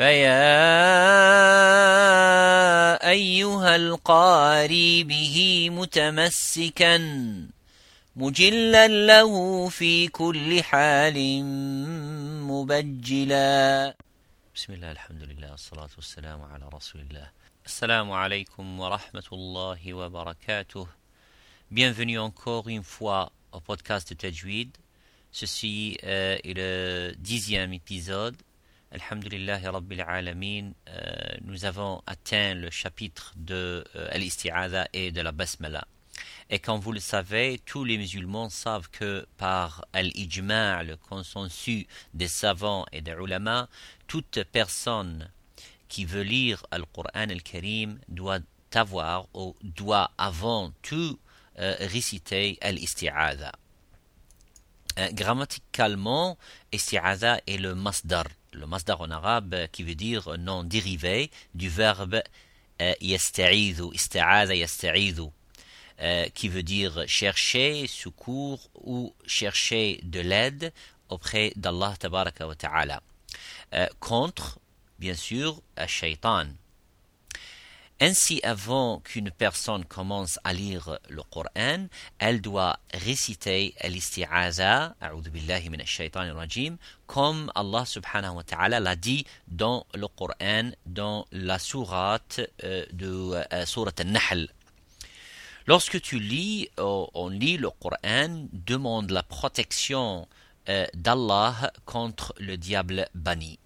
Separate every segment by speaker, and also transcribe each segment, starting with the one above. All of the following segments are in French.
Speaker 1: فيا أيها القاري به متمسكا مجلا له في كل حال مبجلا بسم الله الحمد لله والصلاة والسلام على رسول الله السلام عليكم ورحمة الله وبركاته Bienvenue encore une fois au podcast de Tajwid. Ceci euh, est le dixième épisode. Alhamdulillah Rabbil Alamin, euh, nous avons atteint le chapitre de euh, et de la Basmala. Et comme vous le savez, tous les musulmans savent que par Al-Ijma', le consensus des savants et des ulama, toute personne qui veut lire Al-Qur'an Al-Karim doit avoir ou doit avant tout euh, réciter Al-Isti'adha. grammaticalement, Isti'adha est le masdar le masdar en arabe qui veut dire nom dérivé du verbe euh, yasta'idhu, ista'adha yasta'idhu, euh, qui veut dire chercher secours ou chercher de l'aide auprès d'Allah tabaraka wa ta'ala. Euh, contre, bien sûr, shaitan. Ainsi, avant qu'une personne commence à lire le Coran, elle doit réciter l'isti'aza, comme Allah subhanahu wa ta'ala l'a dit dans le Coran, dans la sourate euh, de euh, sourate al-Nahl. Lorsque tu lis, euh, on lit le Coran, demande la protection d'Allah contre le diable banni.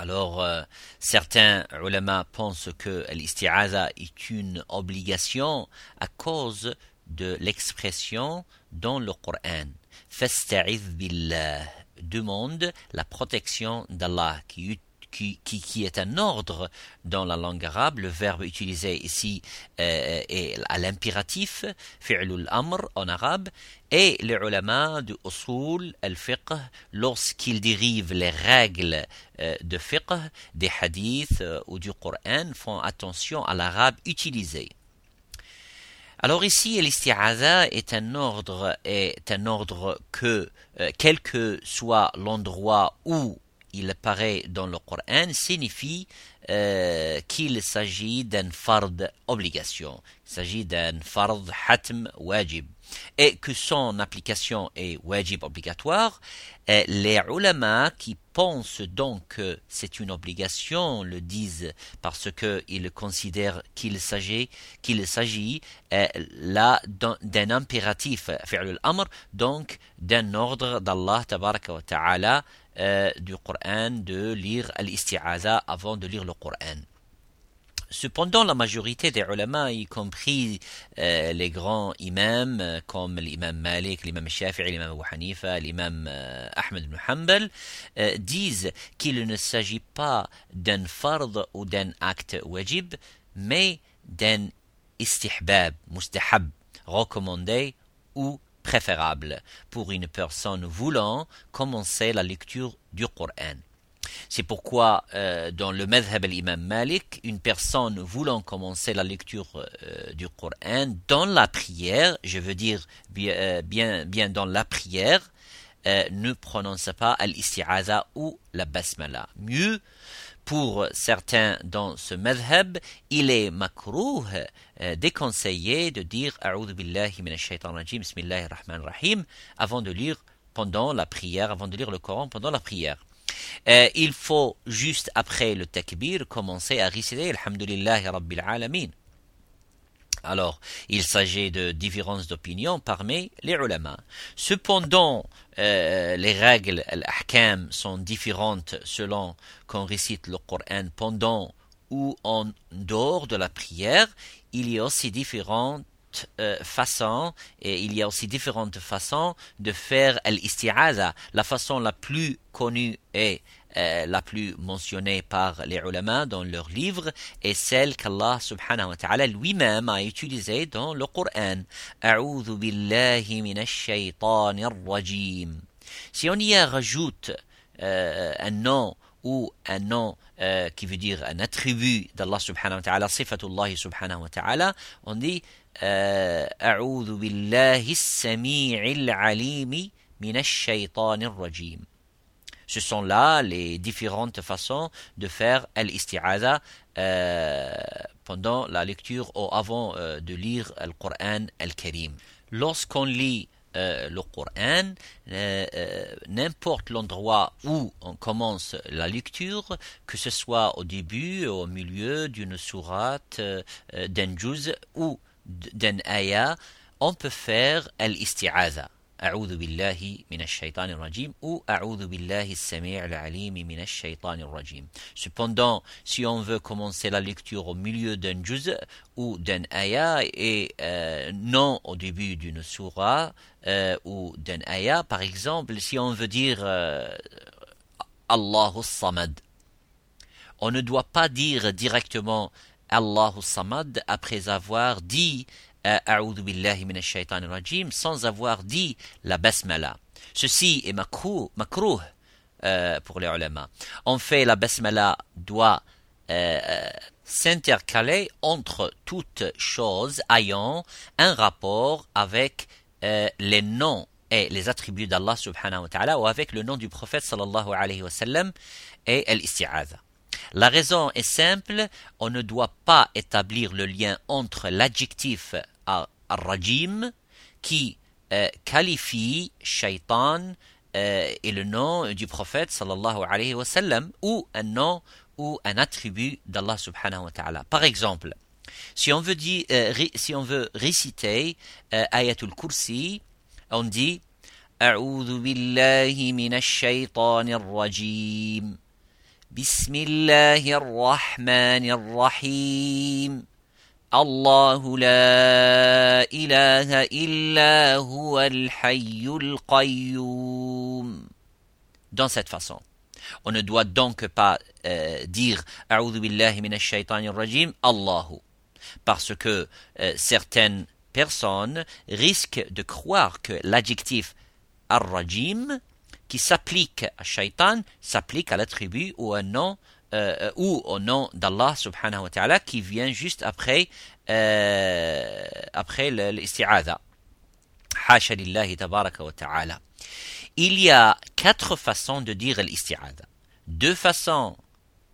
Speaker 1: Alors, euh, certains ulama pensent que l'isti'aza est une obligation à cause de l'expression dans le Coran. Fasta'iz billah demande la protection d'Allah qui qui, est un ordre dans la langue arabe. Le verbe utilisé ici euh, est à l'impératif, fi'lul amr en arabe, et les ulama de usul al-fiqh, lorsqu'ils dérivent les règles euh, de fiqh, des hadiths euh, ou du Coran, font attention à l'arabe utilisé. Alors ici, l'isti'aza est un ordre, est un ordre que, quel que soit l'endroit où il apparaît dans le Coran signifie euh, qu'il s'agit d'un fard obligation, il s'agit d'un fard hatm wajib, et que son application est wajib obligatoire. Et les ulama qui pensent donc que c'est une obligation le disent parce qu'ils considèrent qu'il s'agit qu'il s'agit euh, d'un impératif, donc d'un ordre d'Allah ta'ala euh, du Coran de lire al-isti'aza avant de lire le Coran. Cependant, la majorité des ulama, y compris euh, les grands imams euh, comme l'imam Malik, l'imam Shafi'i, l'imam Abu Hanifa, l'imam Ahmed ibn Hanbal, disent qu'il ne s'agit pas d'un fard ou d'un acte wajib, mais d'un istihbab, mustahab, recommandé ou préférable pour une personne voulant commencer la lecture du Coran. C'est pourquoi euh, dans le madhab al-imam Malik, une personne voulant commencer la lecture euh, du Coran dans la prière, je veux dire bien, euh, dans la prière, ne prononce pas al-isti'aza ou la basmala. Mieux, pour certains dans ce madhab, il est makrouh, euh, déconseillé de dire A'udhu billahi rajim, bismillahir rahmanir rahim, avant de lire pendant la prière, avant de lire le Coran pendant la prière. Euh, il faut juste après le takbir commencer à réciter Alhamdulillahi Rabbil Alamin. Alors, il s'agit de différences d'opinion parmi les ulama. Cependant, euh, les règles, l'ahkam, sont différentes selon qu'on récite le Coran pendant ou en dehors de la prière. Il y a aussi différentes euh, façons et il y a aussi différentes façons de faire l'isti'aza. La façon la plus connue est euh, la plus mentionnée par les ulama dans leurs livres est celle qu'Allah subhanahu wa ta'ala lui-même a utilisée dans le Coran. Si on y rajoute euh, un nom ou un nom euh, qui veut dire un attribut d'Allah subhanahu subhanahu wa ta'ala, on dit Ce sont là les différentes façons de faire al-isti'adha euh, pendant la lecture ou avant euh, de lire le Coran al-Karim. Lorsqu'on lit euh, le Coran, n'importe l'endroit où on commence la lecture, que ce soit au début, au milieu d'une sourate, d'un juz ou d'un ayah, on peut faire al-isti'adha. أعوذ بالله من الشيطان الرجيم ou أعوذ بالله السميع العليم من الشيطان الرجيم. Cependant, si on veut commencer la lecture au milieu d'un juz ou d'un ayah et euh, non au début d'une surah euh, ou d'un ayah, par exemple, si on veut dire euh, Allahu Samad, on ne doit pas dire directement Allahu Samad après avoir dit sans avoir dit la basmala. Ceci est makruh, makruh euh, pour les ulama. En fait, la basmala doit euh, euh, s'intercaler entre toutes choses ayant un rapport avec les noms et les attributs d'Allah subhanahu wa ta'ala ou avec le nom du prophète sallallahu alayhi wa sallam et l'isti'adha. La raison est simple, on ne doit pas établir le lien entre l'adjectif al-rajim qui euh, qualifie shaitan euh, et le nom du prophète sallallahu alayhi wasallam ou un nom ou un attribut d'Allah subhanahu wa ta'ala. Par exemple, si on veut, dire, euh, si on veut réciter Ayatul Kursi, on dit « A'udhu billahi minash shaitanir rajim » بسم الله الرحمن الرحيم الله لا إله إلا هو الحي القيوم dans cette façon. On ne doit donc pas euh, dire أعوذ بالله من الشيطان الرجيم الله parce que euh, certaines personnes risquent de croire que l'adjectif ar-rajim qui s'applique à shaitan s'applique à l'attribut ou un nom euh, ou au nom d'Allah subhanahu wa ta'ala qui vient juste après euh, après l'isti'adha. Hasha tabaraka wa ta'ala. Il y a quatre façons de dire l'isti'adha. Deux façons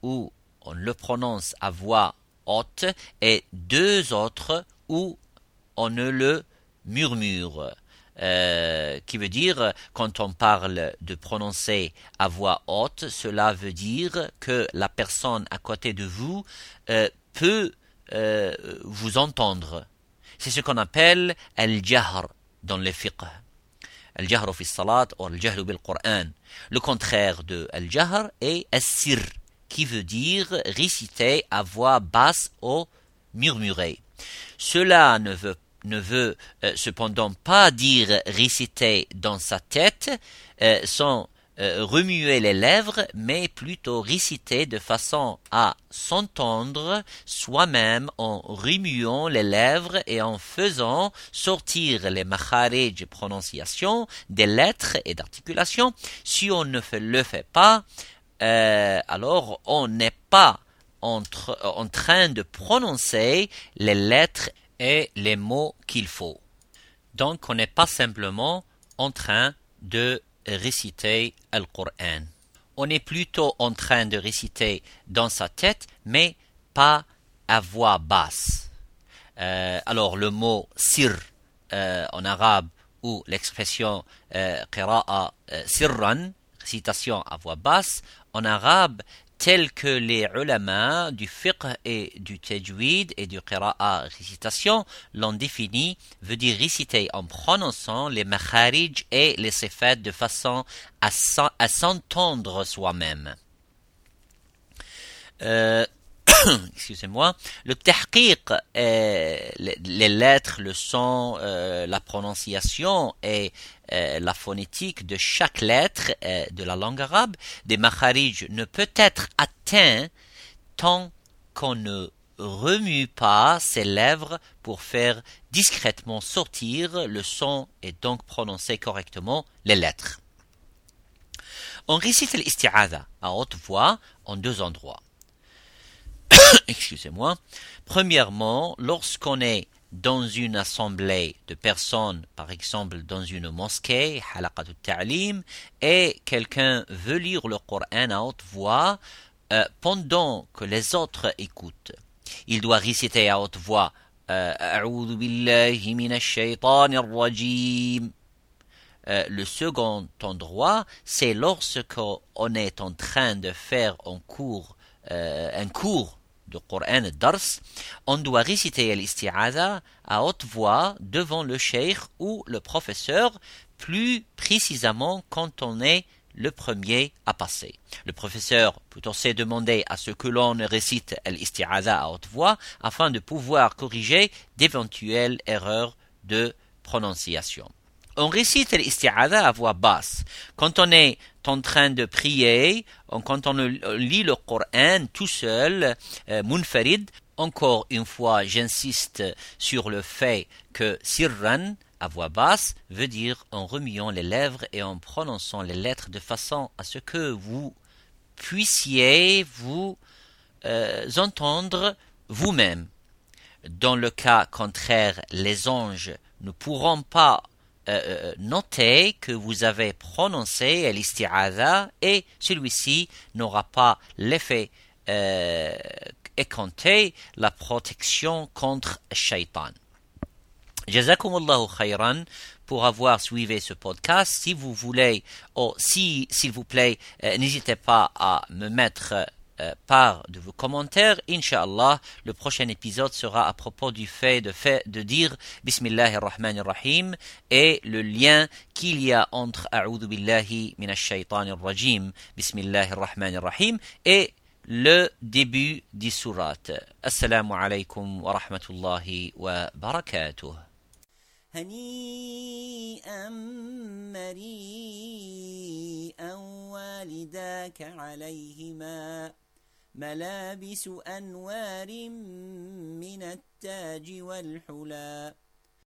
Speaker 1: où on le prononce à voix haute et deux autres où on ne le murmure. Euh, qui veut dire, quand on parle de prononcer à voix haute, cela veut dire que la personne à côté de vous euh, peut euh, vous entendre. C'est ce qu'on appelle al-jahr dans le fiqh. Al-jahr fi salat ou al-jahr bil Qur'an. Le contraire de al-jahr est as-sir, qui veut dire réciter à voix basse ou murmurer. Cela ne veut ne veut euh, cependant pas dire réciter dans sa tête euh, sans euh, remuer les lèvres, mais plutôt réciter de façon à s'entendre soi-même en remuant les lèvres et en faisant sortir les makharij prononciations des lettres et d'articulations. Si on ne le fait pas, alors on n'est pas en train de prononcer les lettres et les mots qu'il faut. Donc on n'est pas simplement en train de réciter le Coran. On est plutôt en train de réciter dans sa tête, mais pas à voix basse. Euh, alors le mot sir euh, en arabe ou l'expression euh, qira'a sirran, récitation à voix basse, en arabe tels que les ulama du fiqh et du tajwid et du qira'a récitation l'ont défini, veut dire réciter en prononçant les makharij et les sifat de façon à s'entendre soi-même. Euh, excusez-moi, le tahqiq, les, lettres, le son, euh, la prononciation et euh, la phonétique de chaque lettre euh, de la langue arabe des makharij ne peut être atteint tant qu'on ne remue pas ses lèvres pour faire discrètement sortir le son et donc prononcer correctement les lettres. On récite l'isti'adha à haute voix en deux endroits. Excusez-moi. Premièrement, lorsqu'on est dans une assemblée de personnes, par exemple dans une mosquée, ta'lim, et quelqu'un veut lire le Coran à haute voix euh, pendant que les autres écoutent. Il doit réciter à haute voix euh, euh, le second endroit, c'est lorsque on est en train de faire un cours, un cours de Dars, on doit réciter l'isti'adha à haute voix devant le cheikh ou le professeur, plus précisément quand on est le premier à passer. Le professeur peut aussi demander à ce que l'on récite l'isti'adha à haute voix afin de pouvoir corriger d'éventuelles erreurs de prononciation on récite l'isti'adha à voix basse. Quand on est en train de prier, quand on lit le Coran tout seul, euh, munfarid, encore une fois, j'insiste sur le fait que sirran, à voix basse, veut dire en remuant les lèvres et en prononçant les lettres de façon à ce que vous puissiez vous euh, entendre vous-même. Dans le cas contraire, les anges ne pourront pas euh, euh, notez que vous avez prononcé l'isti'adha et celui-ci n'aura pas l'effet euh, la protection contre shaitan. Jazakumullahu khayran pour avoir suivi ce podcast. Si vous voulez, ou si, s'il vous plaît, euh, n'hésitez pas à me mettre euh, par de vos commentaires. Inch'Allah, le prochain épisode sera à propos du fait de, fait de dire Bismillahir Rahmanir Rahim et le lien qu'il y a entre A'udhu Billahi Minash Shaitanir Rajim, Bismillahir Rahmanir Rahim et le début du surat. Assalamu alaikum wa rahmatullahi wa barakatuh. هنيئا مريئا والداك عليهما ملابس أنوار من التاج والحلى